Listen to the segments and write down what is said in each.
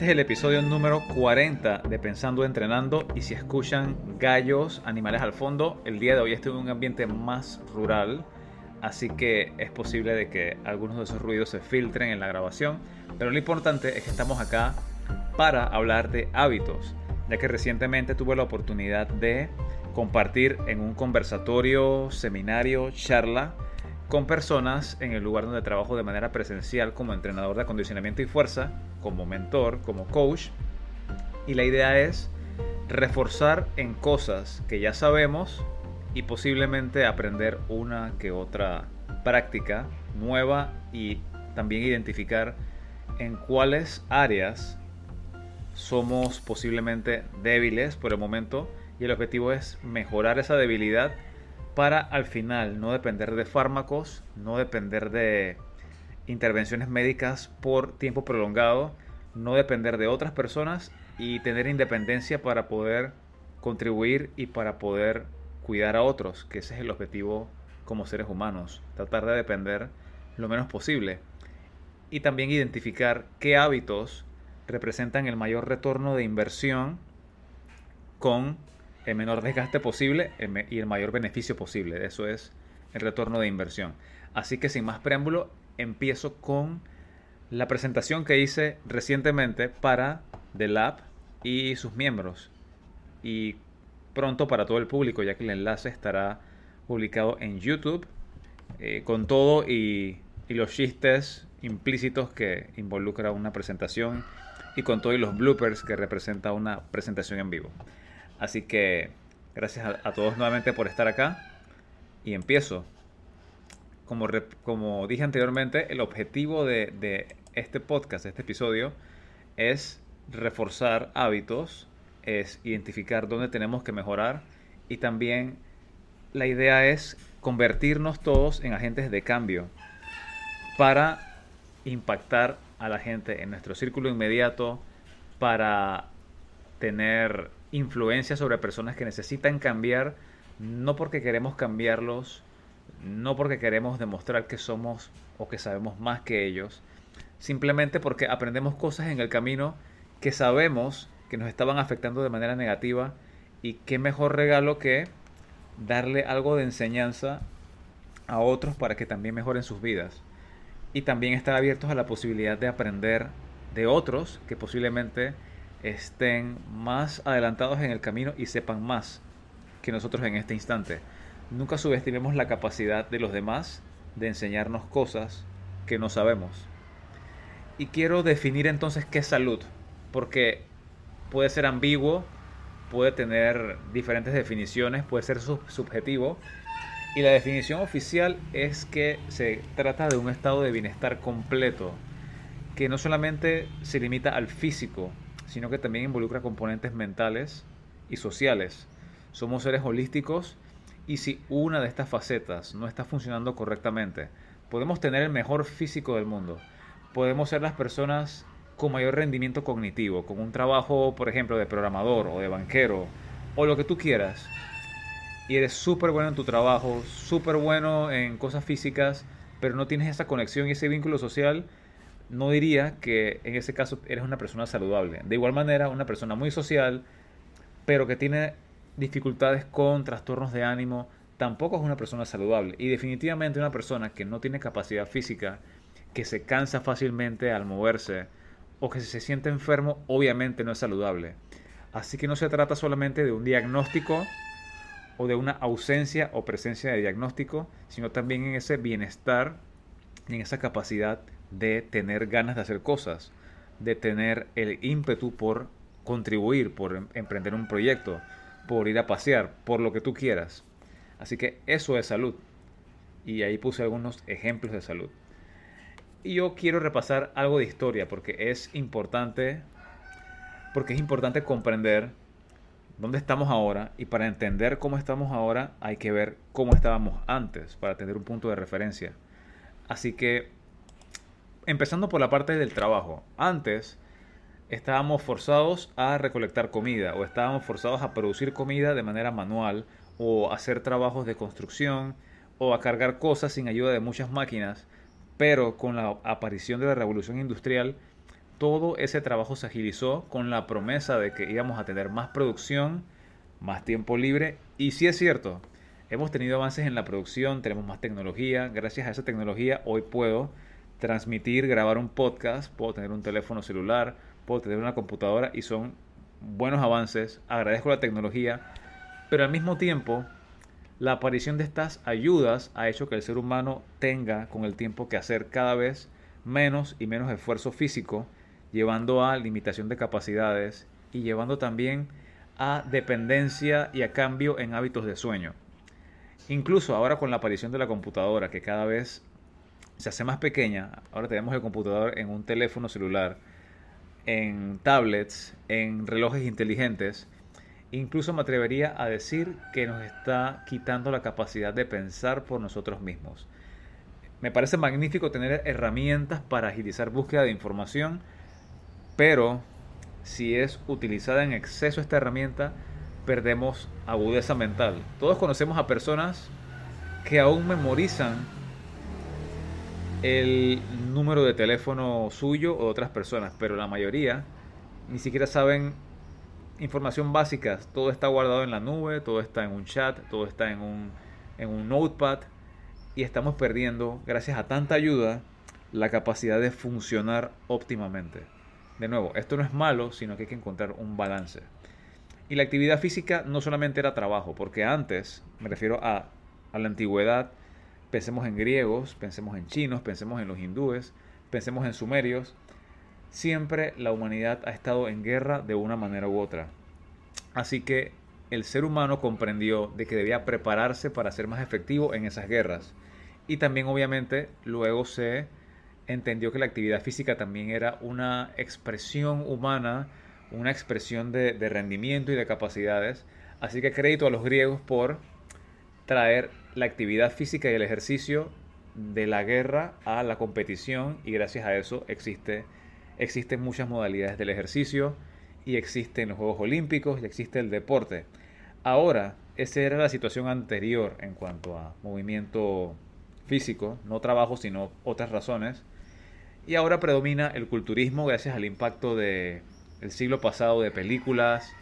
Este es el episodio número 40 de Pensando Entrenando y si escuchan gallos, animales al fondo, el día de hoy estoy en un ambiente más rural, así que es posible de que algunos de esos ruidos se filtren en la grabación, pero lo importante es que estamos acá para hablar de hábitos, ya que recientemente tuve la oportunidad de compartir en un conversatorio, seminario, charla con personas en el lugar donde trabajo de manera presencial como entrenador de acondicionamiento y fuerza, como mentor, como coach. Y la idea es reforzar en cosas que ya sabemos y posiblemente aprender una que otra práctica nueva y también identificar en cuáles áreas somos posiblemente débiles por el momento y el objetivo es mejorar esa debilidad para al final no depender de fármacos, no depender de intervenciones médicas por tiempo prolongado, no depender de otras personas y tener independencia para poder contribuir y para poder cuidar a otros, que ese es el objetivo como seres humanos, tratar de depender lo menos posible. Y también identificar qué hábitos representan el mayor retorno de inversión con el menor desgaste posible y el mayor beneficio posible. Eso es el retorno de inversión. Así que sin más preámbulo, empiezo con la presentación que hice recientemente para The Lab y sus miembros. Y pronto para todo el público, ya que el enlace estará publicado en YouTube eh, con todo y, y los chistes implícitos que involucra una presentación y con todo y los bloopers que representa una presentación en vivo. Así que gracias a, todos nuevamente por estar acá. Y empiezo. Como, como dije anteriormente, el objetivo de, de este podcast, de este episodio, es reforzar hábitos, es identificar dónde tenemos que mejorar y también la idea es convertirnos todos en agentes de cambio para impactar a la gente en nuestro círculo inmediato, para tener influencia sobre personas que necesitan cambiar, no porque queremos cambiarlos, no porque queremos demostrar que somos o que sabemos más que ellos, simplemente porque aprendemos cosas en el camino que sabemos que nos estaban afectando de manera negativa y qué mejor regalo que darle algo de enseñanza a otros para que también mejoren sus vidas. Y también estar abiertos a la posibilidad de aprender de otros que posiblemente estén más adelantados en el camino y sepan más que nosotros en este instante. Nunca subestimemos la capacidad de los demás de enseñarnos cosas que no sabemos. Y quiero definir entonces qué es salud, porque puede ser ambiguo, puede tener diferentes definiciones, puede ser subjetivo. Y la definición oficial es que se trata de un estado de bienestar completo, que no solamente se limita al físico, sino que también involucra componentes mentales y sociales. Somos seres holísticos y si una de estas facetas no está funcionando correctamente, podemos tener el mejor físico del mundo, podemos ser las personas con mayor rendimiento cognitivo, con un trabajo, por ejemplo, de programador o de banquero, o lo que tú quieras, y eres súper bueno en tu trabajo, súper bueno en cosas físicas, pero no tienes esa conexión y ese vínculo social, no diría que en ese caso eres una persona saludable. De igual manera, una persona muy social, pero que tiene dificultades con trastornos de ánimo, tampoco es una persona saludable. Y definitivamente una persona que no tiene capacidad física, que se cansa fácilmente al moverse o que se siente enfermo, obviamente no es saludable. Así que no se trata solamente de un diagnóstico o de una ausencia o presencia de diagnóstico, sino también en ese bienestar y en esa capacidad de tener ganas de hacer cosas, de tener el ímpetu por contribuir, por em, emprender un proyecto, por ir a pasear, por lo que tú quieras. Así que eso es salud. Y ahí puse algunos ejemplos de salud. Y yo quiero repasar algo de historia porque es importante porque es importante comprender dónde estamos ahora y para entender cómo estamos ahora hay que ver cómo estábamos antes para tener un punto de referencia. Así que empezando por la parte del trabajo. Antes estábamos forzados a recolectar comida o estábamos forzados a producir comida de manera manual o hacer trabajos de construcción o a cargar cosas sin ayuda de muchas máquinas. Pero con la aparición de la revolución industrial, todo ese trabajo se agilizó con la promesa de que íbamos a tener más producción, más tiempo libre. Y sí es cierto, hemos tenido avances en la producción, tenemos más tecnología. Gracias a esa tecnología hoy puedo transmitir, grabar un podcast, puedo tener un teléfono celular, puedo tener una computadora y son buenos avances. Agradezco la tecnología, pero al mismo tiempo la aparición de estas ayudas ha hecho que el ser humano tenga con el tiempo que hacer cada vez menos y menos esfuerzo físico, llevando a limitación de capacidades y llevando también a dependencia y a cambio en hábitos de sueño. Incluso ahora con la aparición de la computadora, que cada vez se hace más pequeña, ahora tenemos el computador en un teléfono celular, en tablets, en relojes inteligentes, Incluso me atrevería a decir que nos está quitando la capacidad de pensar por nosotros mismos. Me parece magnífico tener herramientas para agilizar búsqueda de información, pero si es utilizada en exceso esta herramienta, perdemos agudeza mental. Todos conocemos a personas que aún memorizan el número de teléfono suyo o de otras personas, pero la mayoría ni siquiera saben información básica, todo está guardado en la nube, todo está en un chat, todo está en un, en un notepad y estamos perdiendo, gracias a tanta ayuda, la capacidad de funcionar óptimamente. De nuevo, esto no es malo, sino que hay que encontrar un balance. Y la actividad física no solamente era trabajo, porque antes, me refiero a, a la antigüedad, pensemos en griegos, pensemos en chinos, pensemos en los hindúes, pensemos en sumerios, siempre la humanidad ha estado en guerra de una manera u otra. Así que el ser humano comprendió de que debía prepararse para ser más efectivo en esas guerras. Y también obviamente luego se entendió que la actividad física también era una expresión humana, una expresión de, rendimiento y de capacidades. Así que crédito a los griegos por traer la actividad física y el ejercicio de la guerra a la competición y gracias a eso existe existen muchas modalidades del ejercicio y existen los Juegos Olímpicos y existe el deporte. Ahora, esa era la situación anterior en cuanto a movimiento físico, no trabajo, sino otras razones. Y ahora predomina el culturismo gracias al impacto del el siglo pasado de películas,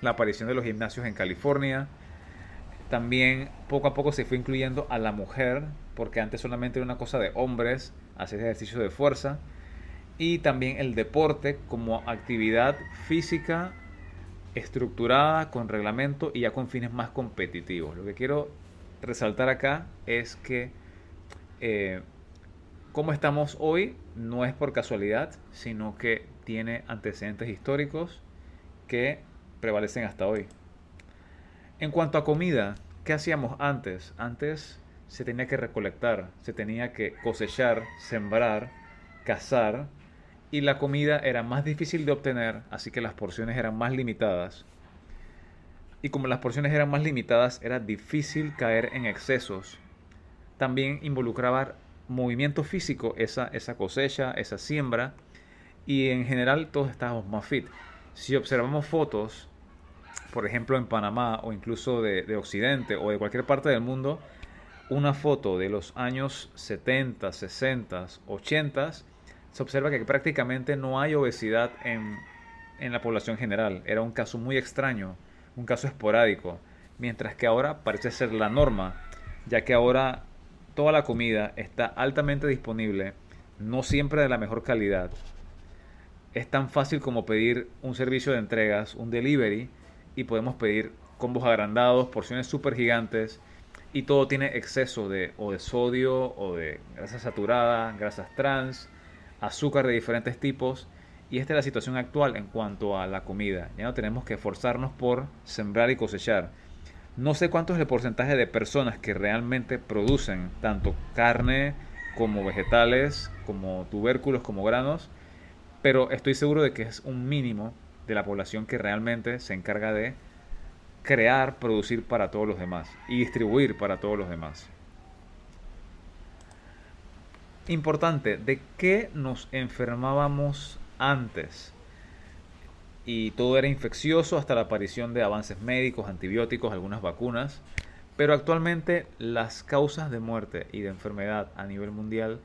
la aparición de los gimnasios en California. También poco a poco se fue incluyendo a la mujer, porque antes solamente era una cosa de hombres hacer ejercicio de fuerza y también el deporte como actividad física estructurada con reglamento y ya con fines más competitivos. Lo que quiero resaltar acá es que eh, como estamos hoy no es por casualidad, sino que tiene antecedentes históricos que prevalecen hasta hoy. En cuanto a comida, ¿qué hacíamos antes? Antes se tenía que recolectar, se tenía que cosechar, sembrar, cazar, y la comida era más difícil de obtener, así que las porciones eran más limitadas. Y como las porciones eran más limitadas, era difícil caer en excesos. También involucraba movimiento físico esa, esa cosecha, esa siembra, y en general todos estábamos más fit. Si observamos fotos, por ejemplo en Panamá o incluso de, de Occidente o de cualquier parte del mundo, una foto de los años 70, 60, 80 se observa que prácticamente no hay obesidad en, la población general. Era un caso muy extraño, un caso esporádico, mientras que ahora parece ser la norma, ya que ahora toda la comida está altamente disponible, no siempre de la mejor calidad. Es tan fácil como pedir un servicio de entregas, un delivery, y podemos pedir combos agrandados, porciones súper gigantes, y todo tiene exceso de, o de sodio, o de grasa saturada, grasas trans, azúcar de diferentes tipos. Y esta es la situación actual en cuanto a la comida. Ya no tenemos que esforzarnos por sembrar y cosechar. No sé cuánto es el porcentaje de personas que realmente producen tanto carne como vegetales, como tubérculos, como granos, pero estoy seguro de que es un mínimo de la población que realmente se encarga de crear, producir para todos los demás y distribuir para todos los demás. Importante, ¿de qué nos enfermábamos antes? Y todo era infeccioso hasta la aparición de avances médicos, antibióticos, algunas vacunas. Pero actualmente las causas de muerte y de enfermedad a nivel mundial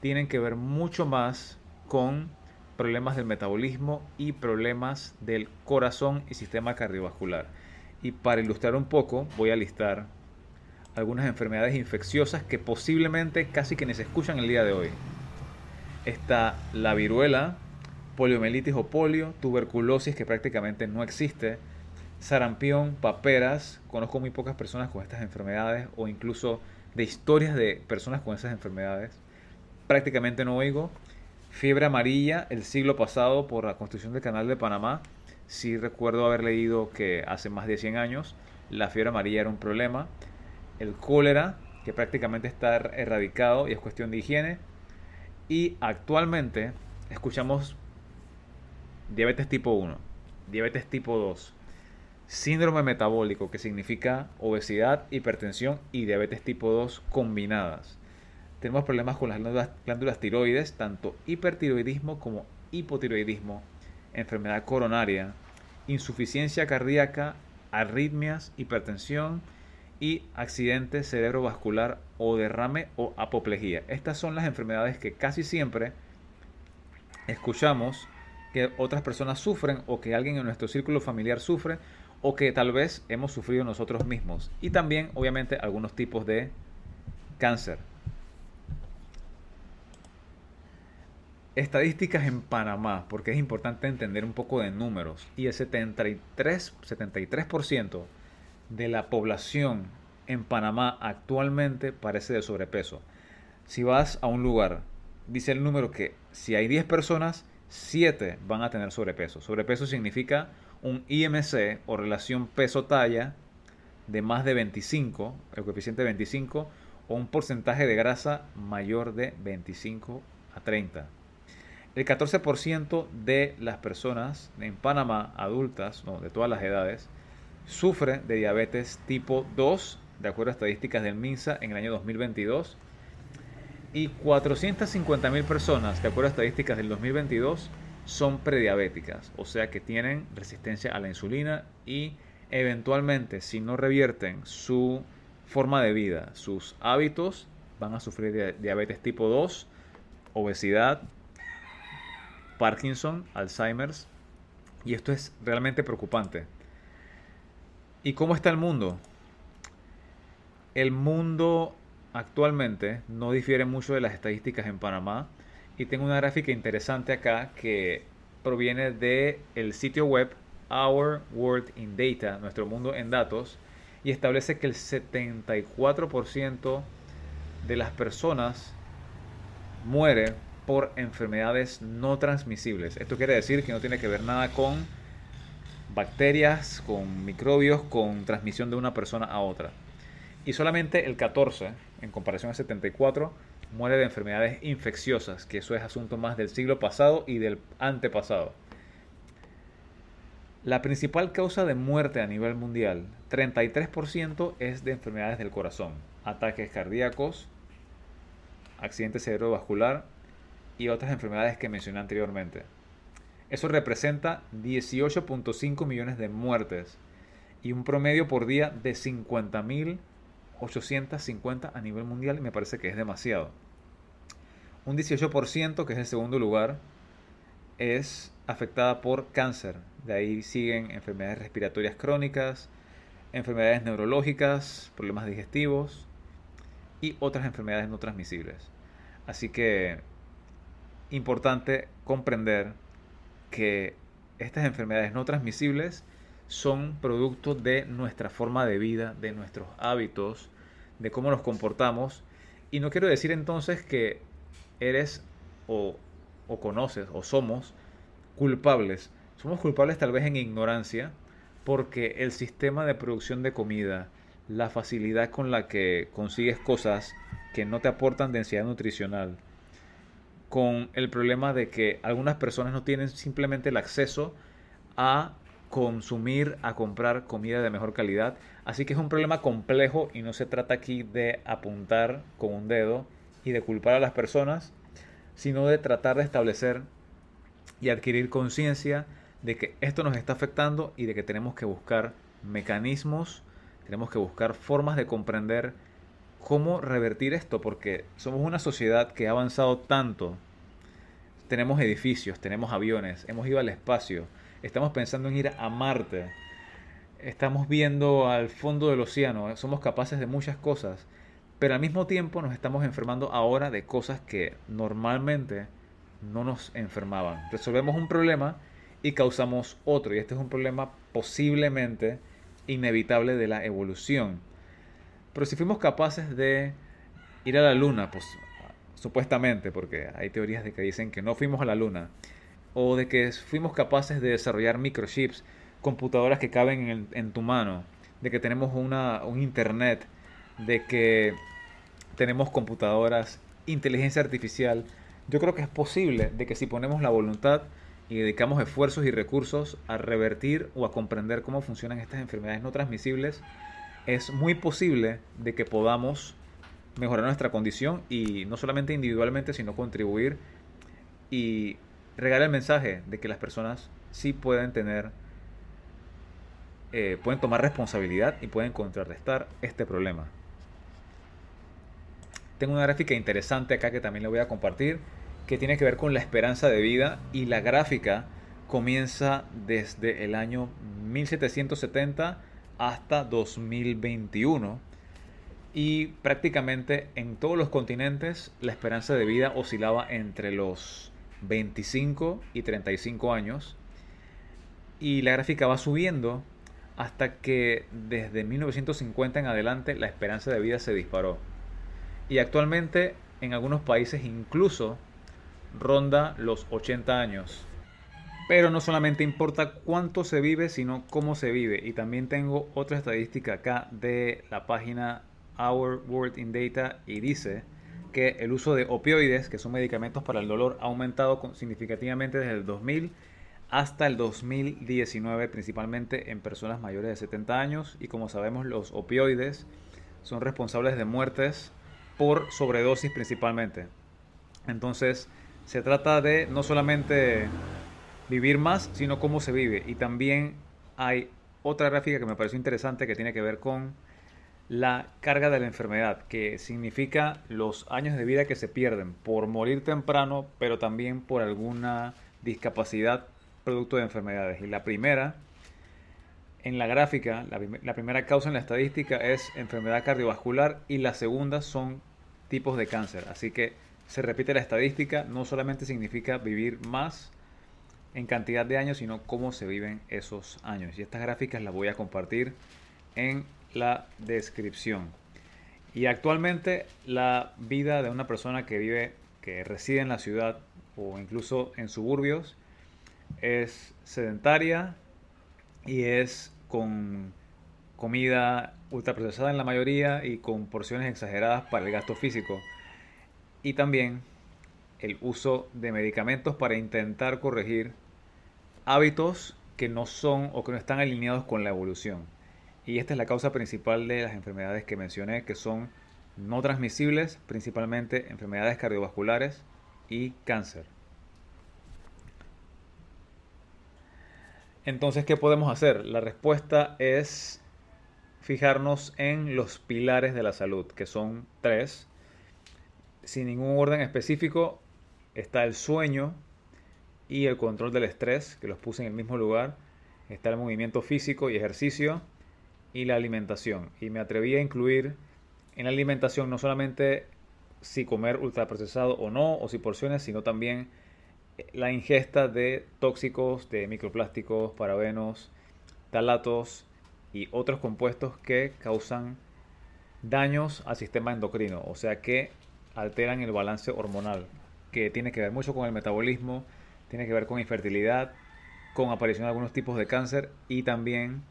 tienen que ver mucho más con problemas del metabolismo y problemas del corazón y sistema cardiovascular. Y para ilustrar un poco, voy a listar algunas enfermedades infecciosas que posiblemente casi que se escuchan el día de hoy. Está la viruela, poliomielitis o polio, tuberculosis que prácticamente no existe, sarampión, paperas, conozco muy pocas personas con estas enfermedades o incluso de historias de personas con esas enfermedades. Prácticamente no oigo. Fiebre amarilla, el siglo pasado por la construcción del canal de Panamá. Sí recuerdo haber leído que hace más de 100 años la fiebre amarilla era un problema. El cólera, que prácticamente está erradicado y es cuestión de higiene. Y actualmente escuchamos diabetes tipo 1, diabetes tipo 2, síndrome metabólico, que significa obesidad, hipertensión y diabetes tipo 2 combinadas. Tenemos problemas con las glándulas, tiroides, tanto hipertiroidismo como hipotiroidismo, enfermedad coronaria, insuficiencia cardíaca, arritmias, hipertensión y accidente cerebrovascular o derrame o apoplejía. Estas son las enfermedades que casi siempre escuchamos que otras personas sufren o que alguien en nuestro círculo familiar sufre o que tal vez hemos sufrido nosotros mismos. Y también, obviamente, algunos tipos de cáncer. Estadísticas en Panamá, porque es importante entender un poco de números. Y el 73%, 73 de la población en Panamá actualmente parece de sobrepeso. Si vas a un lugar, dice el número que si hay 10 personas, 7 van a tener sobrepeso. Sobrepeso significa un IMC o relación peso-talla de más de 25, el coeficiente 25, o un porcentaje de grasa mayor de 25 a 30. El 14% de las personas en Panamá, adultas, no, de todas las edades, sufre de diabetes tipo 2, de acuerdo a estadísticas del MINSA en el año 2022. Y 450.000 personas, de acuerdo a estadísticas del 2022, son prediabéticas, o sea que tienen resistencia a la insulina y eventualmente si no revierten su forma de vida, sus hábitos, van a sufrir diabetes tipo 2, obesidad, Parkinson, Alzheimer's, y esto es realmente preocupante. ¿Y cómo está el mundo? El mundo actualmente no difiere mucho de las estadísticas en Panamá. Y tengo una gráfica interesante acá que proviene del el sitio web Our World in Data, nuestro mundo en datos, y establece que el 74% de las personas muere por enfermedades no transmisibles. Esto quiere decir que no tiene que ver nada con bacterias, con microbios, con transmisión de una persona a otra. Y solamente el 14, en comparación al 74, muere de enfermedades infecciosas, que eso es asunto más del siglo pasado y del antepasado. La principal causa de muerte a nivel mundial, 33% es de enfermedades del corazón, ataques cardíacos, accidente cerebrovascular y otras enfermedades que mencioné anteriormente. Eso representa 18.5 millones de muertes y un promedio por día de 50.000 850 a nivel mundial y me parece que es demasiado. Un 18%, que es el segundo lugar, es afectada por cáncer. De ahí siguen enfermedades respiratorias crónicas, enfermedades neurológicas, problemas digestivos y otras enfermedades no transmisibles. Así que importante comprender que estas enfermedades no transmisibles son producto de nuestra forma de vida, de nuestros hábitos, de cómo nos comportamos. Y no quiero decir entonces que eres o, conoces o somos culpables. Somos culpables tal vez en ignorancia porque el sistema de producción de comida, la facilidad con la que consigues cosas que no te aportan densidad nutricional, con el problema de que algunas personas no tienen simplemente el acceso a consumir, a comprar comida de mejor calidad. Así que es un problema complejo y no se trata aquí de apuntar con un dedo y de culpar a las personas, sino de tratar de establecer y adquirir conciencia de que esto nos está afectando y de que tenemos que buscar mecanismos, tenemos que buscar formas de comprender cómo revertir esto, porque somos una sociedad que ha avanzado tanto, tenemos edificios, tenemos aviones, hemos ido al espacio, estamos pensando en ir a Marte, estamos viendo al fondo del océano, somos capaces de muchas cosas, pero al mismo tiempo nos estamos enfermando ahora de cosas que normalmente no nos enfermaban. Resolvemos un problema y causamos otro, y este es un problema posiblemente inevitable de la evolución. Pero si fuimos capaces de ir a la luna, pues supuestamente, porque hay teorías de que dicen que no fuimos a la luna, o de que fuimos capaces de desarrollar microchips, computadoras que caben en, tu mano, de que tenemos una, un internet, de que tenemos computadoras, inteligencia artificial, yo creo que es posible de que si ponemos la voluntad y dedicamos esfuerzos y recursos a revertir o a comprender cómo funcionan estas enfermedades no transmisibles, es muy posible de que podamos mejorar nuestra condición y no solamente individualmente, sino contribuir y regar el mensaje de que las personas sí pueden tener, eh, pueden tomar responsabilidad y pueden contrarrestar este problema. Tengo una gráfica interesante acá que también le voy a compartir que tiene que ver con la esperanza de vida y la gráfica comienza desde el año 1770 hasta 2021 y prácticamente en todos los continentes la esperanza de vida oscilaba entre los 25 y 35 años y la gráfica va subiendo hasta que desde 1950 en adelante la esperanza de vida se disparó y actualmente en algunos países incluso ronda los 80 años. Pero no solamente importa cuánto se vive, sino cómo se vive. Y también tengo otra estadística acá de la página Our World in Data y dice que el uso de opioides, que son medicamentos para el dolor, ha aumentado significativamente desde el 2000 hasta el 2019, principalmente en personas mayores de 70 años. Y como sabemos, los opioides son responsables de muertes por sobredosis principalmente. Entonces, se trata de no solamente vivir más, sino cómo se vive. Y también hay otra gráfica que me pareció interesante que tiene que ver con la carga de la enfermedad, que significa los años de vida que se pierden por morir temprano, pero también por alguna discapacidad producto de enfermedades. Y la primera, en la gráfica, la, la primera causa en la estadística es enfermedad cardiovascular y la segunda son tipos de cáncer. Así que se repite la estadística, no solamente significa vivir más en cantidad de años, sino cómo se viven esos años. Y estas gráficas las voy a compartir en la descripción. Y actualmente la vida de una persona que vive, que reside en la ciudad o incluso en suburbios, es sedentaria y es con comida ultraprocesada en la mayoría y con porciones exageradas para el gasto físico y también el uso de medicamentos para intentar corregir hábitos que no son o que no están alineados con la evolución. Y esta es la causa principal de las enfermedades que mencioné, que son no transmisibles, principalmente enfermedades cardiovasculares y cáncer. Entonces, ¿qué podemos hacer? La respuesta es fijarnos en los pilares de la salud, que son tres, sin ningún orden específico, está el sueño y el control del estrés, que los puse en el mismo lugar. Está el movimiento físico y ejercicio y la alimentación. Y me atreví a incluir en la alimentación no solamente si comer ultraprocesado o no, o si porciones, sino también la ingesta de tóxicos, de microplásticos, parabenos, talatos y otros compuestos que causan daños al sistema endocrino. O sea que alteran el balance hormonal, que tiene que ver mucho con el metabolismo, tiene que ver con infertilidad, con aparición de algunos tipos de cáncer y también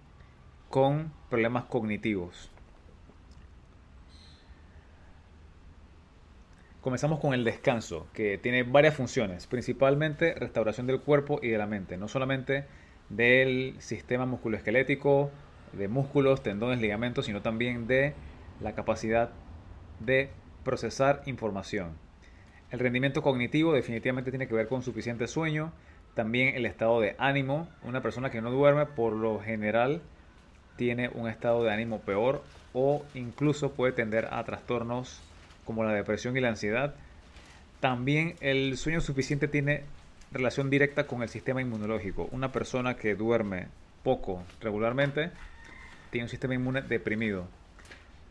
con problemas cognitivos. Comenzamos con el descanso, que tiene varias funciones, principalmente restauración del cuerpo y de la mente, no solamente del sistema musculoesquelético, de músculos, tendones, ligamentos, sino también de la capacidad de procesar información. El rendimiento cognitivo definitivamente tiene que ver con suficiente sueño, también el estado de ánimo. Una persona que no duerme por lo general tiene un estado de ánimo peor o incluso puede tender a trastornos como la depresión y la ansiedad. También el sueño suficiente tiene relación directa con el sistema inmunológico. Una persona que duerme poco regularmente tiene un sistema inmune deprimido.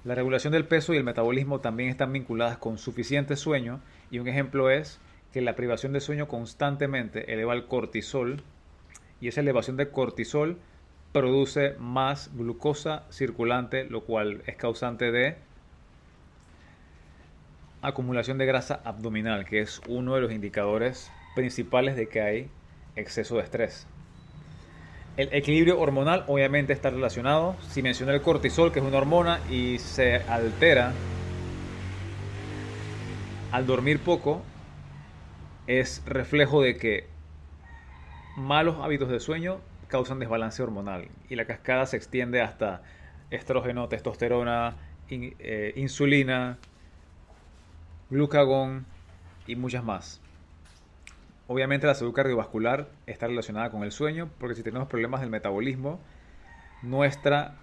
La regulación del peso y el metabolismo también están vinculadas con suficiente sueño y un ejemplo es que la privación de sueño constantemente eleva el cortisol y esa elevación de cortisol produce más glucosa circulante, lo cual es causante de acumulación de grasa abdominal, que es uno de los indicadores principales de que hay exceso de estrés. El equilibrio hormonal obviamente está relacionado. Si mencioné el cortisol, que es una hormona y se altera al dormir poco, es reflejo de que malos hábitos de sueño causan desbalance hormonal y la cascada se extiende hasta estrógeno, testosterona, eh, insulina, glucagón y muchas más. Obviamente la salud cardiovascular está relacionada con el sueño, porque si tenemos problemas del metabolismo, nuestra,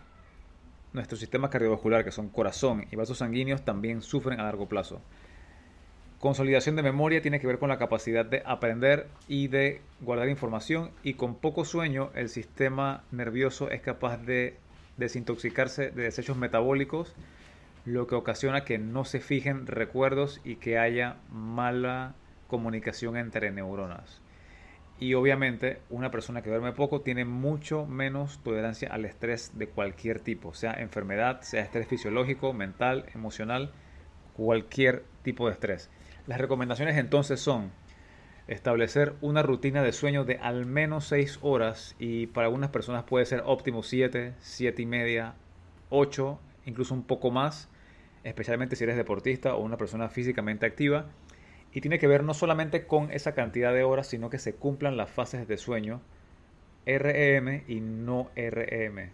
nuestro sistema cardiovascular, que son corazón y vasos sanguíneos, también sufren a largo plazo. Consolidación de memoria tiene que ver con la capacidad de aprender y de guardar información y con poco sueño el sistema nervioso es capaz de desintoxicarse de desechos metabólicos, lo que ocasiona que no se fijen recuerdos y que haya mala comunicación entre neuronas. Y obviamente una persona que duerme poco tiene mucho menos tolerancia al estrés de cualquier tipo, sea enfermedad, sea estrés fisiológico, mental, emocional, cualquier tipo de estrés. Las recomendaciones entonces son establecer una rutina de sueño de al menos 6 horas y para algunas personas puede ser óptimo 7, 7 y media, 8, incluso un poco más, especialmente si eres deportista o una persona físicamente activa y tiene que ver no solamente con esa cantidad de horas, sino que se cumplan las fases de sueño REM y no REM,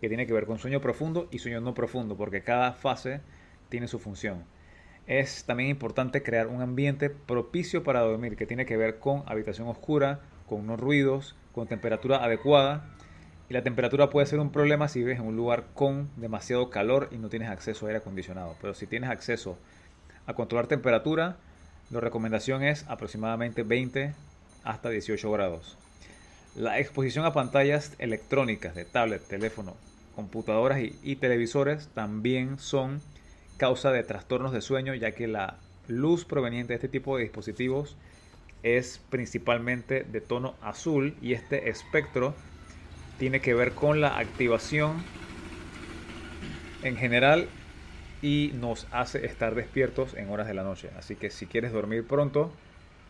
que tiene que ver con sueño profundo y sueño no profundo, porque cada fase tiene su función. Es también importante crear un ambiente propicio para dormir, que tiene que ver con habitación oscura, con no ruidos, con temperatura adecuada. Y la temperatura puede ser un problema si vives en un lugar con demasiado calor y no tienes acceso a aire acondicionado. Pero si tienes acceso a controlar temperatura, la recomendación es aproximadamente 20 hasta 18 grados. La exposición a pantallas electrónicas de tablet, teléfono, computadoras y, televisores también son causa de trastornos de sueño, ya que la luz proveniente de este tipo de dispositivos es principalmente de tono azul y este espectro tiene que ver con la activación en general y nos hace estar despiertos en horas de la noche. Así que si quieres dormir pronto,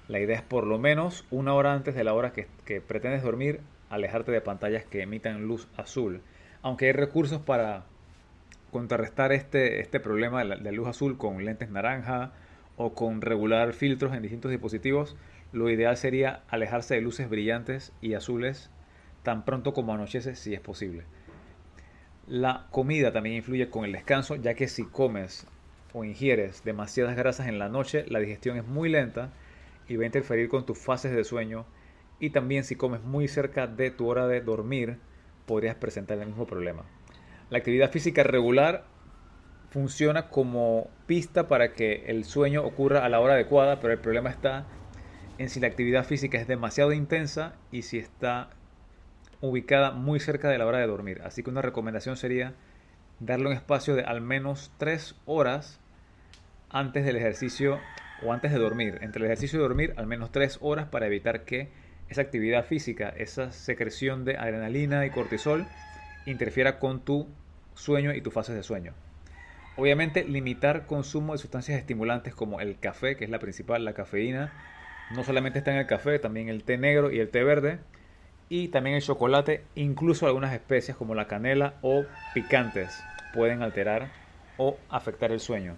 la idea es por lo menos una hora antes de la hora que, pretendes dormir, alejarte de pantallas que emitan luz azul. Aunque hay recursos para contrarrestar este, este problema de la, luz azul con lentes naranja o con regular filtros en distintos dispositivos, lo ideal sería alejarse de luces brillantes y azules tan pronto como anochece si es posible. La comida también influye con el descanso, ya que si comes o ingieres demasiadas grasas en la noche, la digestión es muy lenta y va a interferir con tus fases de sueño. Y también si comes muy cerca de tu hora de dormir, podrías presentar el mismo problema. La actividad física regular funciona como pista para que el sueño ocurra a la hora adecuada, pero el problema está en si la actividad física es demasiado intensa y si está ubicada muy cerca de la hora de dormir. Así que una recomendación sería darle un espacio de al menos 3 horas antes del ejercicio o antes de dormir. Entre el ejercicio y dormir, al menos 3 horas para evitar que esa actividad física, esa secreción de adrenalina y cortisol interfiera con tu sueño y tus fases de sueño. Obviamente limitar consumo de sustancias estimulantes como el café, que es la principal, la cafeína. No solamente está en el café, también el té negro y el té verde y también el chocolate, incluso algunas especias como la canela o picantes pueden alterar o afectar el sueño.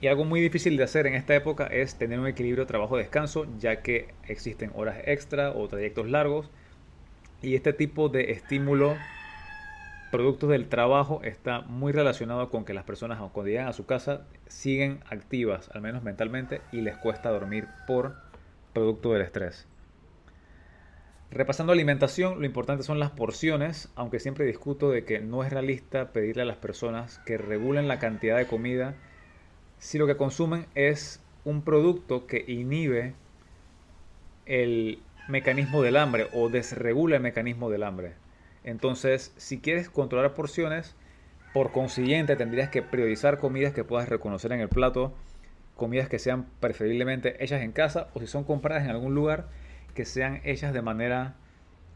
Y algo muy difícil de hacer en esta época es tener un equilibrio trabajo-descanso, ya que existen horas extra o trayectos largos. Y este tipo de estímulo, productos del trabajo, está muy relacionado con que las personas cuando llegan a su casa siguen activas, al menos mentalmente, y les cuesta dormir por producto del estrés. Repasando alimentación, lo importante son las porciones, aunque siempre discuto de que no es realista pedirle a las personas que regulen la cantidad de comida si lo que consumen es un producto que inhibe el mecanismo del hambre o desregula el mecanismo del hambre. Entonces, si quieres controlar porciones, por consiguiente tendrías que priorizar comidas que puedas reconocer en el plato, comidas que sean preferiblemente hechas en casa o si son compradas en algún lugar, que sean hechas de manera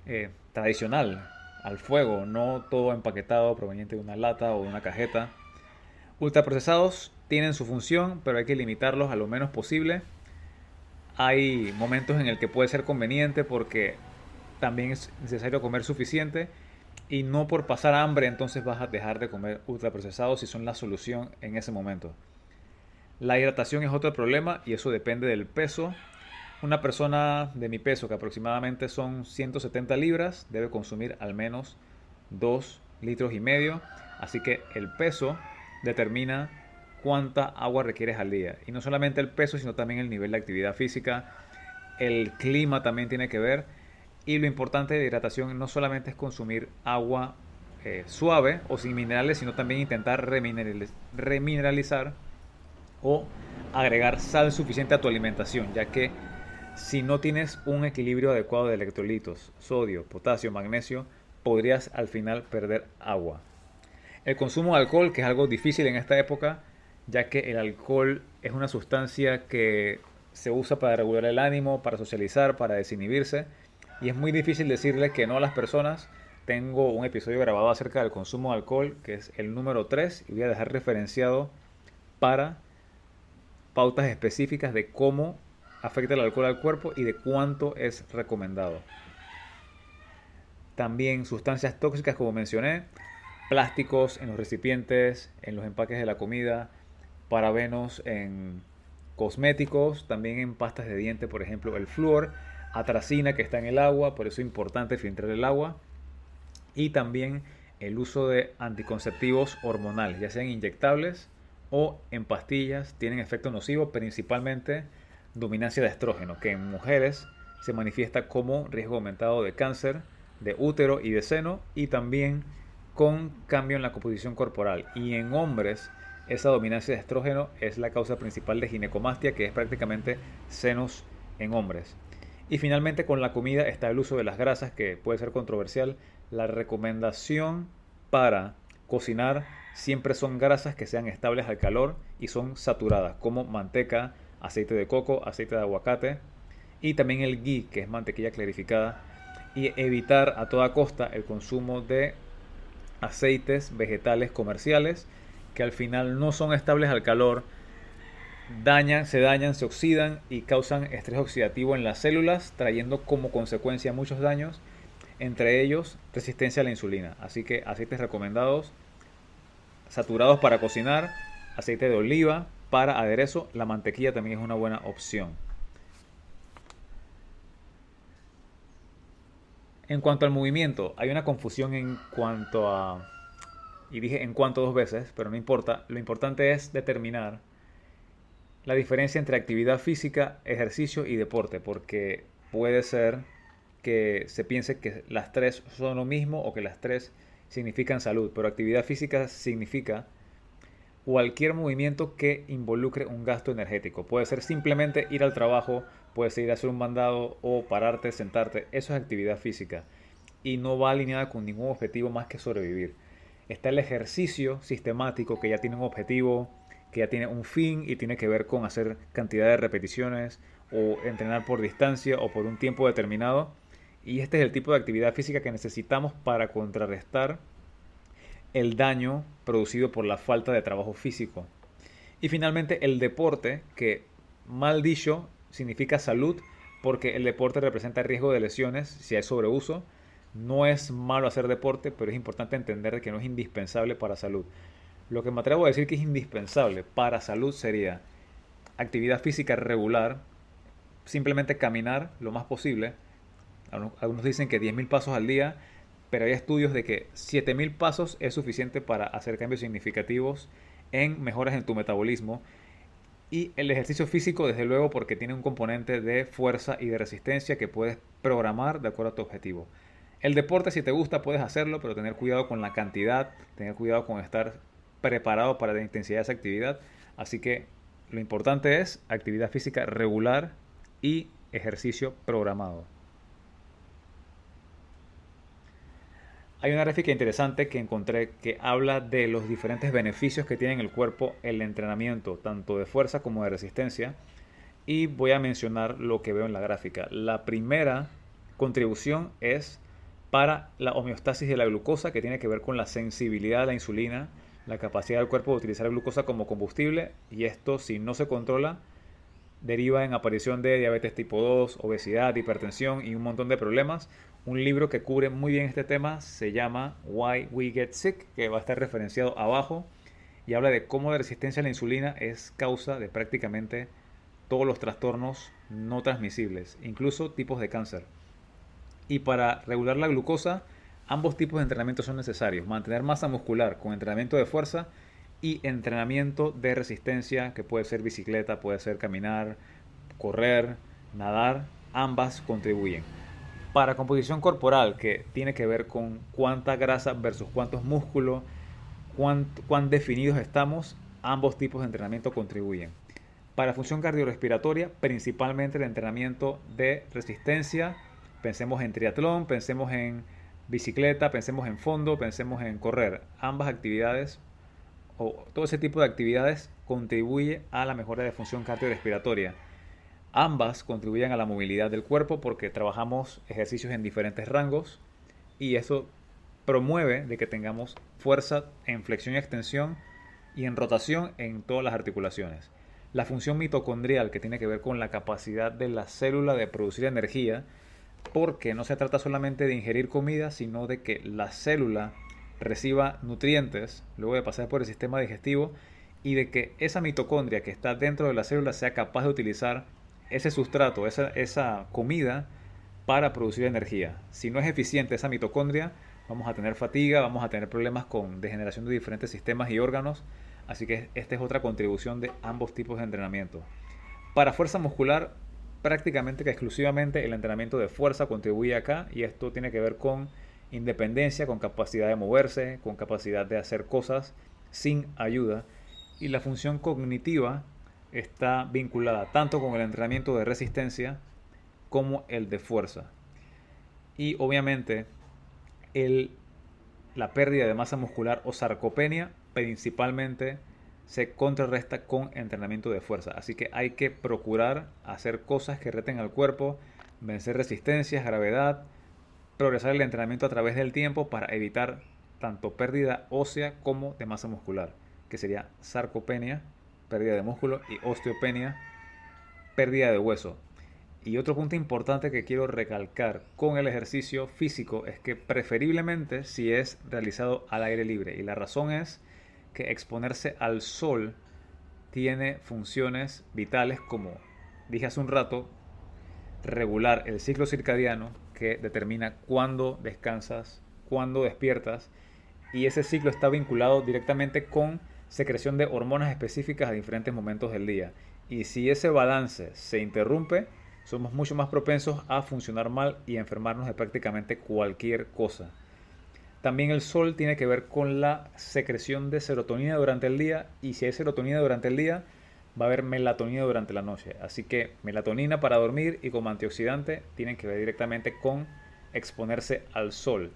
eh, tradicional, al fuego, no todo empaquetado proveniente de una lata o de una cajeta. Ultraprocesados tienen su función, pero hay que limitarlos a lo menos posible. Hay momentos en el que puede ser conveniente porque también es necesario comer suficiente y no por pasar hambre entonces vas a dejar de comer ultraprocesados si son la solución en ese momento. La hidratación es otro problema y eso depende del peso. Una persona de mi peso, que aproximadamente son 170 libras, debe consumir al menos 2 litros y medio. Así que el peso determina cuánta agua requieres al día. Y no solamente el peso, sino también el nivel de actividad física. El clima también tiene que ver. Y lo importante de hidratación no solamente es consumir agua eh, suave o sin minerales, sino también intentar remineralizar o agregar sal suficiente a tu alimentación, ya que si no tienes un equilibrio adecuado de electrolitos, sodio, potasio, magnesio, podrías al final perder agua. El consumo de alcohol, que es algo difícil en esta época, ya que el alcohol es una sustancia que se usa para regular el ánimo, para socializar, para desinhibirse, y es muy difícil decirle que no a las personas. Tengo un episodio grabado acerca del consumo de alcohol, que es el número 3, y voy a dejar referenciado para pautas específicas de cómo afecta el alcohol al cuerpo y de cuánto es recomendado. También sustancias tóxicas como mencioné, plásticos en los recipientes, en los empaques de la comida, parabenos en cosméticos, también en pastas de diente, por ejemplo, el flúor, atracina que está en el agua, por eso es importante filtrar el agua, y también el uso de anticonceptivos hormonales, ya sean inyectables o en pastillas tienen efecto nocivo, principalmente dominancia de estrógeno, que en mujeres se manifiesta como riesgo aumentado de cáncer de útero y de seno y también con cambio en la composición corporal. Y en hombres esa dominancia de estrógeno es la causa principal de ginecomastia, que es prácticamente senos en hombres. Y finalmente con la comida está el uso de las grasas, que puede ser controversial. La recomendación para cocinar siempre son grasas que sean estables al calor y son saturadas, como manteca, aceite de coco, aceite de aguacate y también el ghee, que es mantequilla clarificada, y evitar a toda costa el consumo de aceites vegetales comerciales que al final no son estables al calor, dañan, se dañan, se oxidan y causan estrés oxidativo en las células, trayendo como consecuencia muchos daños, entre ellos resistencia a la insulina. Así que aceites recomendados saturados para cocinar, aceite de oliva para aderezo, la mantequilla también es una buena opción. En cuanto al movimiento, hay una confusión en cuanto a... Y dije en cuanto dos veces, pero no importa. Lo importante es determinar la diferencia entre actividad física, ejercicio y deporte, porque puede ser que se piense que las tres son lo mismo o que las tres significan salud, pero actividad física significa cualquier movimiento que involucre un gasto energético. Puede ser simplemente ir al trabajo, puede ser ir a hacer un mandado o pararte, sentarte. Eso es actividad física y no va alineada con ningún objetivo más que sobrevivir. Está el ejercicio sistemático que ya tiene un objetivo, que ya tiene un fin y tiene que ver con hacer cantidad de repeticiones o entrenar por distancia o por un tiempo determinado y este es el tipo de actividad física que necesitamos para contrarrestar el daño producido por la falta de trabajo físico. Y finalmente el deporte, que mal dicho significa salud, porque el deporte representa riesgo de lesiones si hay sobreuso. No es malo hacer deporte, pero es importante entender que no es indispensable para salud. Lo que me atrevo a decir que es indispensable para salud sería actividad física regular, simplemente caminar lo más posible, algunos dicen que 10.000 pasos al día, pero hay estudios de que 7.000 pasos es suficiente para hacer cambios significativos en mejoras en tu metabolismo. Y el ejercicio físico, desde luego, porque tiene un componente de fuerza y de resistencia que puedes programar de acuerdo a tu objetivo. El deporte, si te gusta, puedes hacerlo, pero tener cuidado con la cantidad, tener cuidado con estar preparado para la intensidad de esa actividad. Así que Lo importante es actividad física regular y ejercicio programado. Hay una gráfica interesante que encontré que habla de los diferentes beneficios que tiene en el cuerpo el entrenamiento, tanto de fuerza como de resistencia. Y voy a mencionar lo que veo en la gráfica. La primera contribución es para la homeostasis de la glucosa, que tiene que ver con la sensibilidad a la insulina, la capacidad del cuerpo de utilizar glucosa como combustible. Y esto, si no se controla, deriva en aparición de diabetes tipo 2, obesidad, hipertensión y un montón de problemas. Un libro que cubre muy bien este tema se llama Why We Get Sick, que va a estar referenciado abajo y habla de cómo la resistencia a la insulina es causa de prácticamente todos los trastornos no transmisibles, incluso tipos de cáncer. Y para regular la glucosa, ambos tipos de entrenamiento son necesarios. Mantener masa muscular con entrenamiento de fuerza y entrenamiento de resistencia, que puede ser bicicleta, puede ser caminar, correr, nadar, ambas contribuyen. Para composición corporal, que tiene que ver con cuánta grasa versus cuántos músculos, cuán, cuán definidos estamos, ambos tipos de entrenamiento contribuyen. Para función cardiorrespiratoria, principalmente el entrenamiento de resistencia, pensemos en triatlón, pensemos en bicicleta, pensemos en fondo, pensemos en correr. Ambas actividades o todo ese tipo de actividades contribuye a la mejora de función cardiorrespiratoria. Ambas contribuyen a la movilidad del cuerpo porque trabajamos ejercicios en diferentes rangos y eso promueve de que tengamos fuerza en flexión y extensión y en rotación en todas las articulaciones. La función mitocondrial que tiene que ver con la capacidad de la célula de producir energía, porque no se trata solamente de ingerir comida, sino de que la célula reciba nutrientes luego de pasar por el sistema digestivo y de que esa mitocondria que está dentro de la célula sea capaz de utilizar ese sustrato, esa, esa comida para producir energía. Si no es eficiente esa mitocondria, vamos a tener fatiga, vamos a tener problemas con degeneración de diferentes sistemas y órganos. Así que esta es otra contribución de ambos tipos de entrenamiento. Para fuerza muscular, prácticamente que exclusivamente el entrenamiento de fuerza contribuye acá y esto tiene que ver con independencia, con capacidad de moverse, con capacidad de hacer cosas sin ayuda. Y la función cognitiva está vinculada tanto con el entrenamiento de resistencia como el de fuerza. Y obviamente el, la pérdida de masa muscular o sarcopenia principalmente se contrarresta con entrenamiento de fuerza. Así que hay que procurar hacer cosas que reten al cuerpo, vencer resistencias, gravedad, progresar el entrenamiento a través del tiempo para evitar tanto pérdida ósea como de masa muscular, que sería sarcopenia, pérdida de músculo, y osteopenia, pérdida de hueso. Y otro punto importante que quiero recalcar con el ejercicio físico es que preferiblemente si es realizado al aire libre. Y la razón es que exponerse al sol tiene funciones vitales como dije hace un rato, regular el ciclo circadiano, que determina cuándo descansas, cuándo despiertas, y ese ciclo está vinculado directamente con secreción de hormonas específicas a diferentes momentos del día. Y si ese balance se interrumpe, somos mucho más propensos a funcionar mal y enfermarnos de prácticamente cualquier cosa. También el sol tiene que ver con la secreción de serotonina durante el día y si hay serotonina durante el día, va a haber melatonina durante la noche. Así que melatonina para dormir y como antioxidante tienen que ver directamente con exponerse al sol.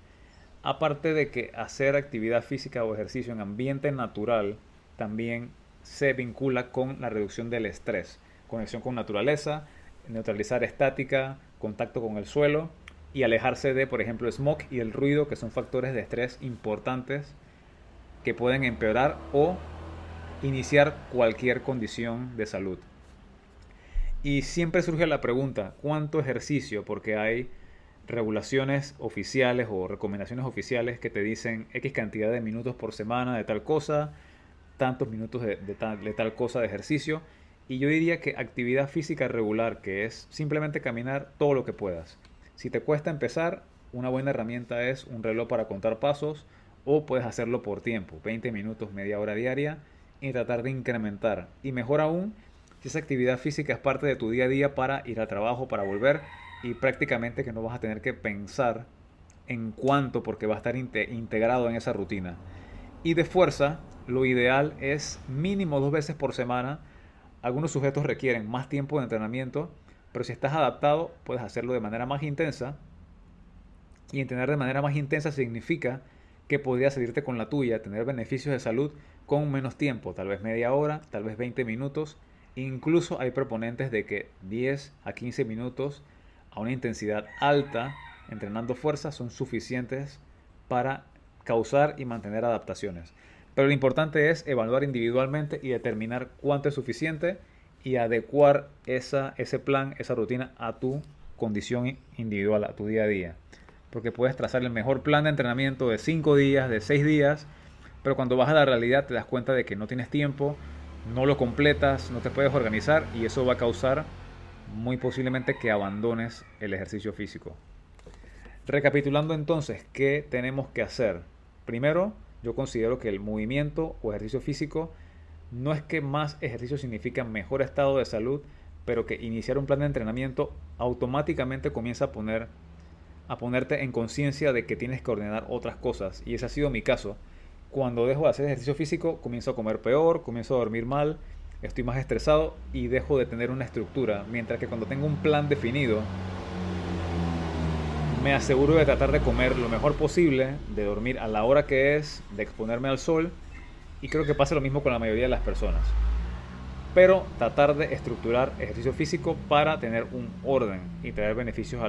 Aparte de que hacer actividad física o ejercicio en ambiente natural también se vincula con la reducción del estrés, conexión con naturaleza, neutralizar estática, contacto con el suelo y alejarse de, por ejemplo, el smog y el ruido, que son factores de estrés importantes que pueden empeorar o iniciar cualquier condición de salud. Y siempre surge la pregunta, ¿cuánto ejercicio? Porque hay regulaciones oficiales o recomendaciones oficiales que te dicen X cantidad de minutos por semana de tal cosa, tantos minutos de, tal, de tal cosa de ejercicio. Y yo diría que actividad física regular, que es simplemente caminar todo lo que puedas. Si te cuesta empezar, una buena herramienta es un reloj para contar pasos o puedes hacerlo por tiempo, 20 minutos, media hora diaria y tratar de incrementar. Y mejor aún, si esa actividad física es parte de tu día a día para ir al trabajo, para volver y prácticamente que no vas a tener que pensar en cuánto porque va a estar integrado en esa rutina. Y de fuerza, lo ideal es mínimo dos veces por semana Algunos sujetos requieren más tiempo de entrenamiento, pero si estás adaptado, puedes hacerlo de manera más intensa. Y entrenar de manera más intensa significa que podrías salirte con la tuya, tener beneficios de salud con menos tiempo, tal vez media hora, tal vez 20 minutos. Incluso hay proponentes de que 10 a 15 minutos a una intensidad alta, entrenando fuerza, son suficientes para causar y mantener adaptaciones. Pero lo importante es evaluar individualmente y determinar cuánto es suficiente y adecuar esa, ese plan, esa rutina a tu condición individual, a tu día a día. Porque puedes trazar el mejor plan de entrenamiento de 5 días, de 6 días, pero cuando vas a la realidad te das cuenta de que no tienes tiempo, no lo completas, no te puedes organizar y eso va a causar muy posiblemente que abandones el ejercicio físico. Recapitulando entonces, ¿qué tenemos que hacer? Primero, yo considero que el movimiento o ejercicio físico no es que más ejercicio significa mejor estado de salud, pero que iniciar un plan de entrenamiento automáticamente comienza a poner a ponerte en conciencia de que tienes que ordenar otras cosas y ese ha sido mi caso. Cuando dejo de hacer ejercicio físico, comienzo a comer peor, comienzo a dormir mal, estoy más estresado y dejo de tener una estructura, mientras que cuando tengo un plan definido, me aseguro de tratar de comer lo mejor posible, de dormir a la hora que es, de exponerme al sol y creo que pasa lo mismo con la mayoría de las personas. Pero tratar de estructurar ejercicio físico para tener un orden y traer beneficios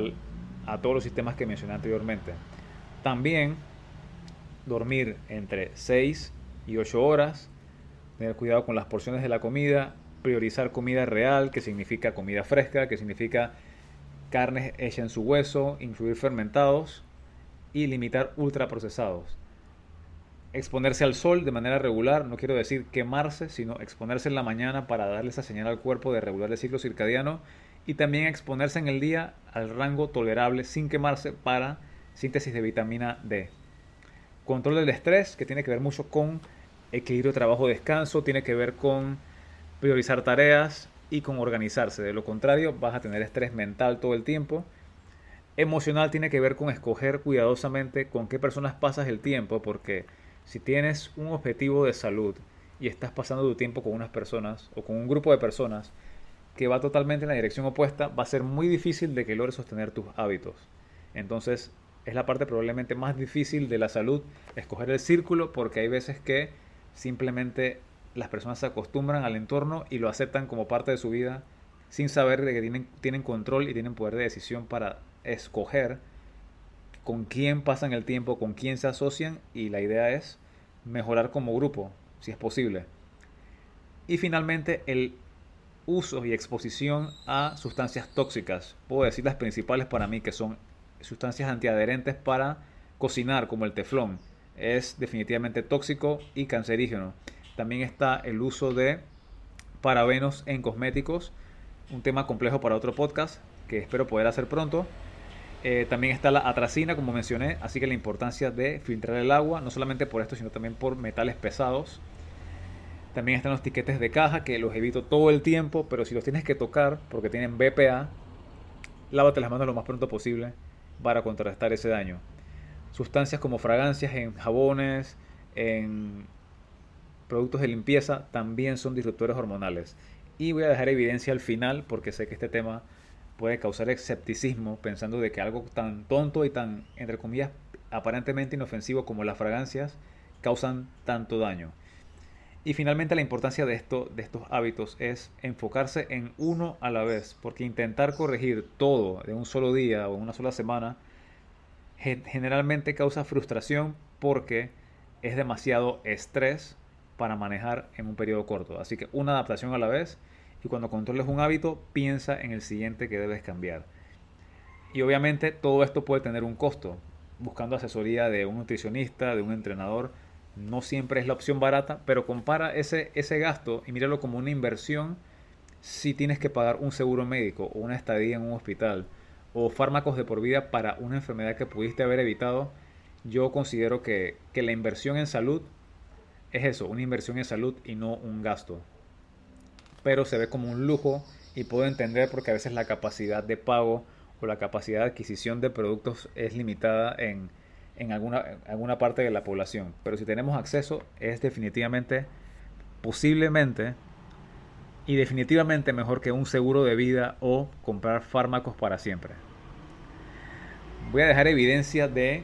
a todos los sistemas que mencioné anteriormente. También dormir entre 6 y 8 horas, tener cuidado con las porciones de la comida, priorizar comida real, que significa comida fresca, que significa carnes hechas en su hueso, incluir fermentados y limitar ultraprocesados. Exponerse al sol de manera regular, no quiero decir quemarse, sino exponerse en la mañana para darle esa señal al cuerpo de regular el ciclo circadiano y también exponerse en el día al rango tolerable sin quemarse para síntesis de vitamina D. Control del estrés, que tiene que ver mucho con equilibrio trabajo-descanso, tiene que ver con priorizar tareas, y con organizarse. De lo contrario, vas a tener estrés mental todo el tiempo. Emocional tiene que ver con escoger cuidadosamente con qué personas pasas el tiempo, porque si tienes un objetivo de salud y estás pasando tu tiempo con unas personas o con un grupo de personas que va totalmente en la dirección opuesta, va a ser muy difícil de que logres sostener tus hábitos. Entonces, es la parte probablemente más difícil de la salud, escoger el círculo, porque hay veces que simplemente las personas se acostumbran al entorno y lo aceptan como parte de su vida sin saber de que tienen, tienen control y tienen poder de decisión para escoger con quién pasan el tiempo, con quién se asocian y la idea es mejorar como grupo, si es posible. Y finalmente el uso y exposición a sustancias tóxicas. Puedo decir las principales para mí que son sustancias antiadherentes para cocinar como el teflón. Es definitivamente tóxico y cancerígeno. También está el uso de parabenos en cosméticos, un tema complejo para otro podcast que espero poder hacer pronto. Eh, también está la atracina, como mencioné, así que la importancia de filtrar el agua, no solamente por esto, sino también por metales pesados. También están los tiquetes de caja, que los evito todo el tiempo, pero si los tienes que tocar porque tienen BPA, lávate las manos lo más pronto posible para contrarrestar ese daño. Sustancias como fragancias en jabones, en productos de limpieza también son disruptores hormonales. Y voy a dejar evidencia al final porque sé que este tema puede causar escepticismo pensando de que algo tan tonto y tan, entre comillas, aparentemente inofensivo como las fragancias causan tanto daño. Y finalmente la importancia de, esto, de estos hábitos es enfocarse en uno a la vez, porque intentar corregir todo de un solo día o en una sola semana generalmente causa frustración porque es demasiado estrés para manejar en un periodo corto. Así que una adaptación a la vez y cuando controles un hábito, piensa en el siguiente que debes cambiar. Y obviamente todo esto puede tener un costo. Buscando asesoría de un nutricionista, de un entrenador, no siempre es la opción barata, pero compara ese, ese gasto y míralo como una inversión si tienes que pagar un seguro médico o una estadía en un hospital o fármacos de por vida para una enfermedad que pudiste haber evitado, yo considero que, que la inversión en salud es eso, una inversión en salud y no un gasto. Pero se ve como un lujo y puedo entender porque a veces la capacidad de pago o la capacidad de adquisición de productos es limitada en, alguna, alguna parte de la población. Pero si tenemos acceso es definitivamente, posiblemente, y definitivamente mejor que un seguro de vida o comprar fármacos para siempre. Voy a dejar evidencia de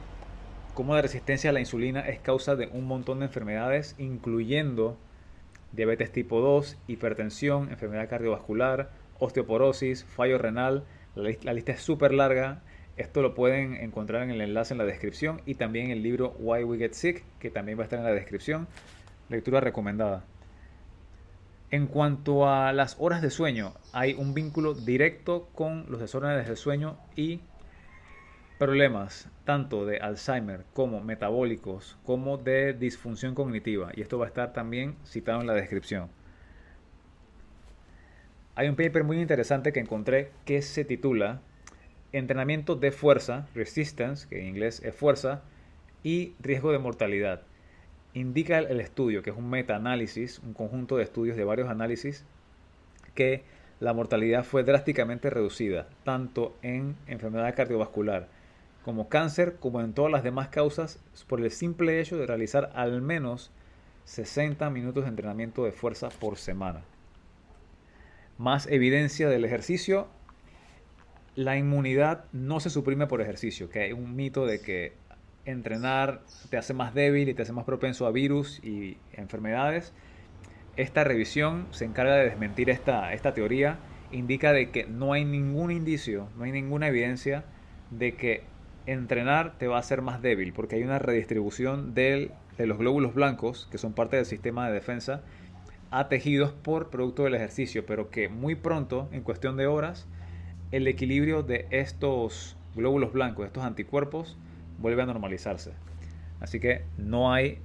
cómo la resistencia a la insulina es causa de un montón de enfermedades, incluyendo diabetes tipo 2, hipertensión, enfermedad cardiovascular, osteoporosis, fallo renal. La, lista es súper larga. Esto lo pueden encontrar en el enlace en la descripción y también en el libro Why We Get Sick, que también va a estar en la descripción. Lectura recomendada. En cuanto a las horas de sueño, hay un vínculo directo con los desórdenes del sueño y problemas tanto de Alzheimer como metabólicos como de disfunción cognitiva. Y esto va a estar también citado en la descripción. Hay un paper muy interesante que encontré que se titula Entrenamiento de fuerza, resistance, que en inglés es fuerza, y riesgo de mortalidad indica el estudio, que es un metaanálisis, un conjunto de estudios de varios análisis, que la mortalidad fue drásticamente reducida, tanto en enfermedad cardiovascular como cáncer, como en todas las demás causas, por el simple hecho de realizar al menos 60 minutos de entrenamiento de fuerza por semana. Más evidencia del ejercicio, la inmunidad no se suprime por ejercicio, que hay un mito de que entrenar te hace más débil y te hace más propenso a virus y enfermedades. Esta revisión se encarga de desmentir esta, esta teoría, indica de que no hay ningún indicio, no hay ninguna evidencia de que entrenar te va a hacer más débil, porque hay una redistribución de los glóbulos blancos, que son parte del sistema de defensa, a tejidos por producto del ejercicio, pero que muy pronto, en cuestión de horas, el equilibrio de estos glóbulos blancos, estos anticuerpos, vuelve a normalizarse. Así que no hay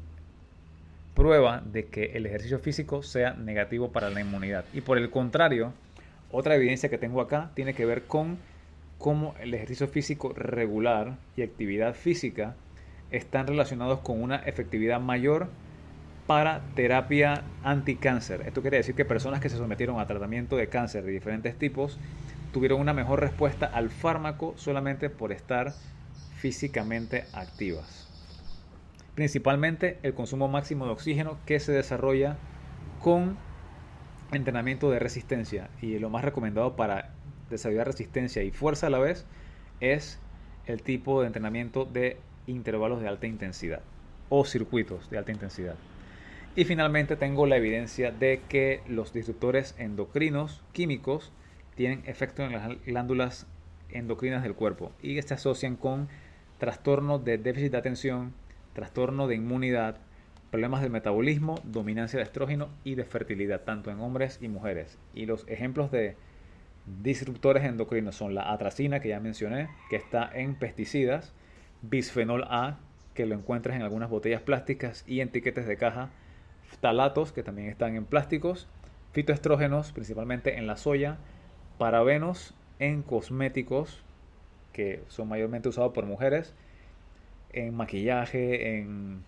prueba de que el ejercicio físico sea negativo para la inmunidad. Y por el contrario, otra evidencia que tengo acá tiene que ver con cómo el ejercicio físico regular y actividad física están relacionados con una efectividad mayor para terapia anticáncer. Esto quiere decir que personas que se sometieron a tratamiento de cáncer de diferentes tipos tuvieron una mejor respuesta al fármaco solamente por estar físicamente activas. Principalmente el consumo máximo de oxígeno que se desarrolla con entrenamiento de resistencia y lo más recomendado para desarrollar resistencia y fuerza a la vez es el tipo de entrenamiento de intervalos de alta intensidad o circuitos de alta intensidad. Y finalmente tengo la evidencia de que los disruptores endocrinos químicos tienen efecto en las glándulas endocrinas del cuerpo y se asocian con trastorno de déficit de atención, trastorno de inmunidad, problemas del metabolismo, dominancia de estrógeno y de fertilidad, tanto en hombres y mujeres. Y los ejemplos de disruptores endocrinos son la atracina, que ya mencioné, que está en pesticidas, bisfenol A, que lo encuentras en algunas botellas plásticas y en etiquetes de caja,ftalatos, que también están en plásticos, fitoestrógenos, principalmente en la soya, parabenos en cosméticos, que son mayormente usados por mujeres, en maquillaje, en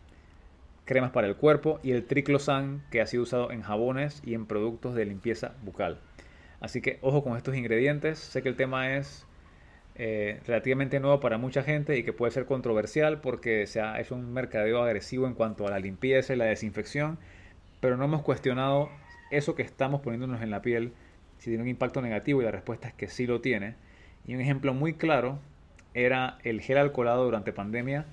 cremas para el cuerpo y el triclosan que ha sido usado en jabones y en productos de limpieza bucal. Así que ojo con estos ingredientes. Sé que el tema es eh, relativamente nuevo para mucha gente y que puede ser controversial porque se ha un mercadeo agresivo en cuanto a la limpieza y la desinfección, pero no hemos cuestionado eso que estamos poniéndonos en la piel, si tiene un impacto negativo y la respuesta es que sí lo tiene. Y un ejemplo muy claro era el gel alcoholado durante pandemia.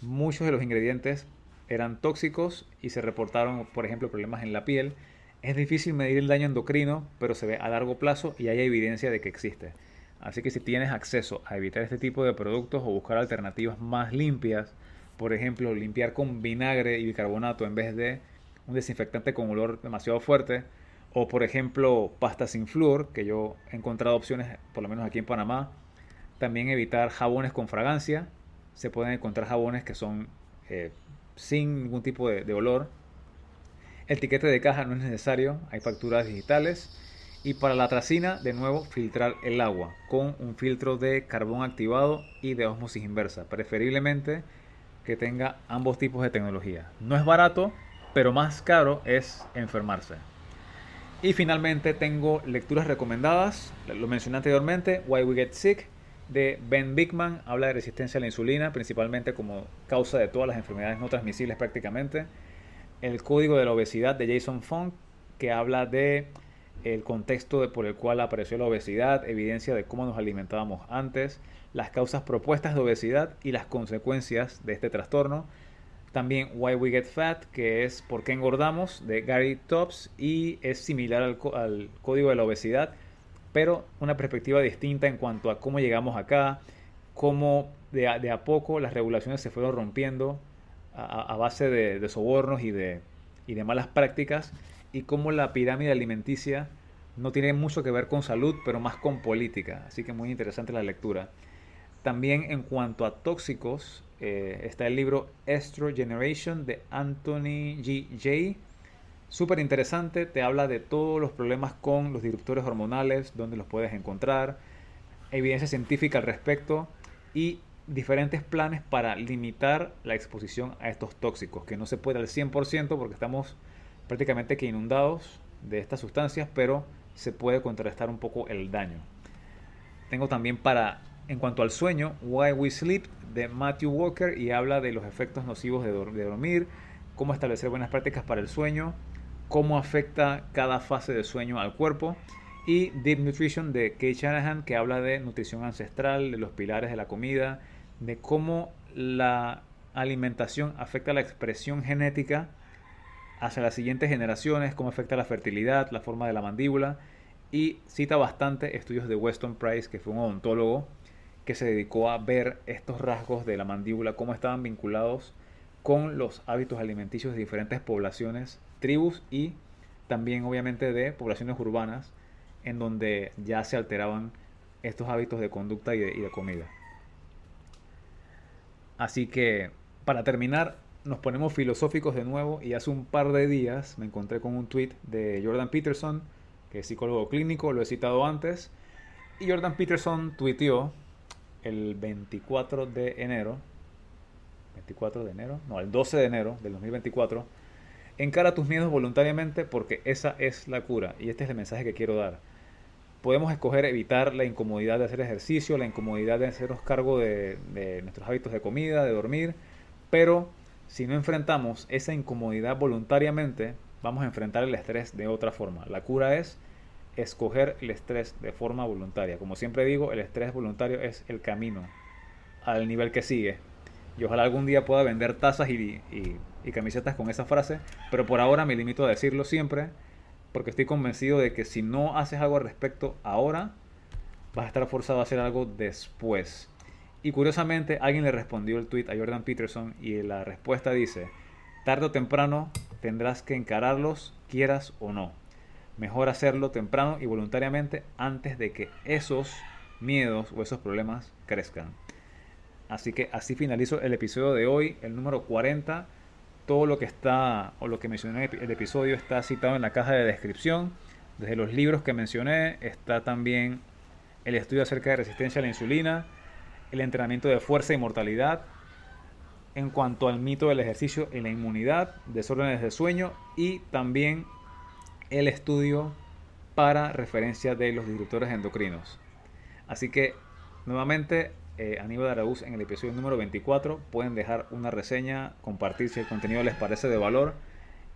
Muchos de los ingredientes eran tóxicos y se reportaron, por ejemplo, problemas en la piel. Es difícil medir el daño endocrino, pero se ve a largo plazo y hay evidencia de que existe. Así que si tienes acceso a evitar este tipo de productos o buscar alternativas más limpias, por ejemplo, limpiar con vinagre y bicarbonato en vez de un desinfectante con olor demasiado fuerte, o por ejemplo, pasta sin flúor, que yo he encontrado opciones, por lo menos aquí en Panamá. También evitar jabones con fragancia. Se pueden encontrar jabones que son eh, sin ningún tipo de, olor. El tiquete de caja no es necesario, hay facturas digitales. Y para la tracina, de nuevo, filtrar el agua con un filtro de carbón activado y de osmosis inversa. Preferiblemente que tenga ambos tipos de tecnología. No es barato, pero más caro es enfermarse. Y finalmente tengo lecturas recomendadas, lo mencioné anteriormente, Why We Get Sick de Ben Bigman, habla de resistencia a la insulina, principalmente como causa de todas las enfermedades no transmisibles prácticamente. El código de la obesidad de Jason Funk, que habla de el contexto por el cual apareció la obesidad, evidencia de cómo nos alimentábamos antes, las causas propuestas de obesidad y las consecuencias de este trastorno. También Why We Get Fat, que es por qué engordamos, de Gary Tops, y es similar al, código de la obesidad, pero una perspectiva distinta en cuanto a cómo llegamos acá, cómo de a, poco las regulaciones se fueron rompiendo a, base de, sobornos y de, y de malas prácticas, y cómo la pirámide alimenticia no tiene mucho que ver con salud, pero más con política. Así que muy interesante la lectura. También en cuanto a tóxicos, eh, está el libro Estro Generation de Anthony G. J. Súper interesante, te habla de todos los problemas con los disruptores hormonales, dónde los puedes encontrar, evidencia científica al respecto y diferentes planes para limitar la exposición a estos tóxicos, que no se puede al 100% porque estamos prácticamente que inundados de estas sustancias, pero se puede contrarrestar un poco el daño. Tengo también para, en cuanto al sueño, Why We Sleep de Matthew Walker y habla de los efectos nocivos de, dormir, cómo establecer buenas prácticas para el sueño, cómo afecta cada fase de sueño al cuerpo. Y Deep Nutrition de Kate Shanahan, que habla de nutrición ancestral, de los pilares de la comida, de cómo la alimentación afecta la expresión genética hacia las siguientes generaciones, cómo afecta la fertilidad, la forma de la mandíbula. Y cita bastante estudios de Weston Price, que fue un odontólogo que se dedicó a ver estos rasgos de la mandíbula, cómo estaban vinculados con los hábitos alimenticios de diferentes poblaciones, tribus y también obviamente de poblaciones urbanas, en donde ya se alteraban estos hábitos de conducta y de, comida. Así que, para terminar, nos ponemos filosóficos de nuevo y hace un par de días me encontré con un tweet de Jordan Peterson, que es psicólogo clínico, lo he citado antes, y Jordan Peterson tuiteó el 24 de enero, 24 de enero, no, el 12 de enero del 2024, encara tus miedos voluntariamente porque esa es la cura y este es el mensaje que quiero dar. Podemos escoger evitar la incomodidad de hacer ejercicio, la incomodidad de hacernos cargo de, de nuestros hábitos de comida, de dormir, pero si no enfrentamos esa incomodidad voluntariamente, vamos a enfrentar el estrés de otra forma. La cura es escoger el estrés de forma voluntaria. Como siempre digo, el estrés voluntario es el camino al nivel que sigue. Y ojalá algún día pueda vender tazas y, camisetas con esa frase, pero por ahora me limito a decirlo siempre, porque estoy convencido de que si no haces algo al respecto ahora, vas a estar forzado a hacer algo después. Y curiosamente, alguien le respondió el tweet a Jordan Peterson y la respuesta dice, tarde o temprano tendrás que encararlos, quieras o no mejor hacerlo temprano y voluntariamente antes de que esos miedos o esos problemas crezcan. Así que así finalizo el episodio de hoy, el número 40. Todo lo que está o lo que mencioné en el episodio está citado en la caja de descripción. Desde los libros que mencioné está también el estudio acerca de resistencia a la insulina, el entrenamiento de fuerza y mortalidad, en cuanto al mito del ejercicio y la inmunidad, desórdenes de sueño y también el estudio para referencia de los disruptores endocrinos. Así que nuevamente eh, Aníbal Araúz en el episodio número 24 pueden dejar una reseña, compartir si el contenido les parece de valor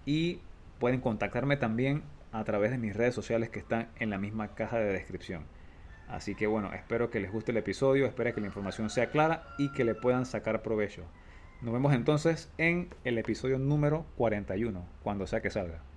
y pueden contactarme también a través de mis redes sociales que están en la misma caja de descripción. Así que bueno, espero que les guste el episodio, espero que la información sea clara y que le puedan sacar provecho. Nos vemos entonces en el episodio número 41, cuando sea que salga.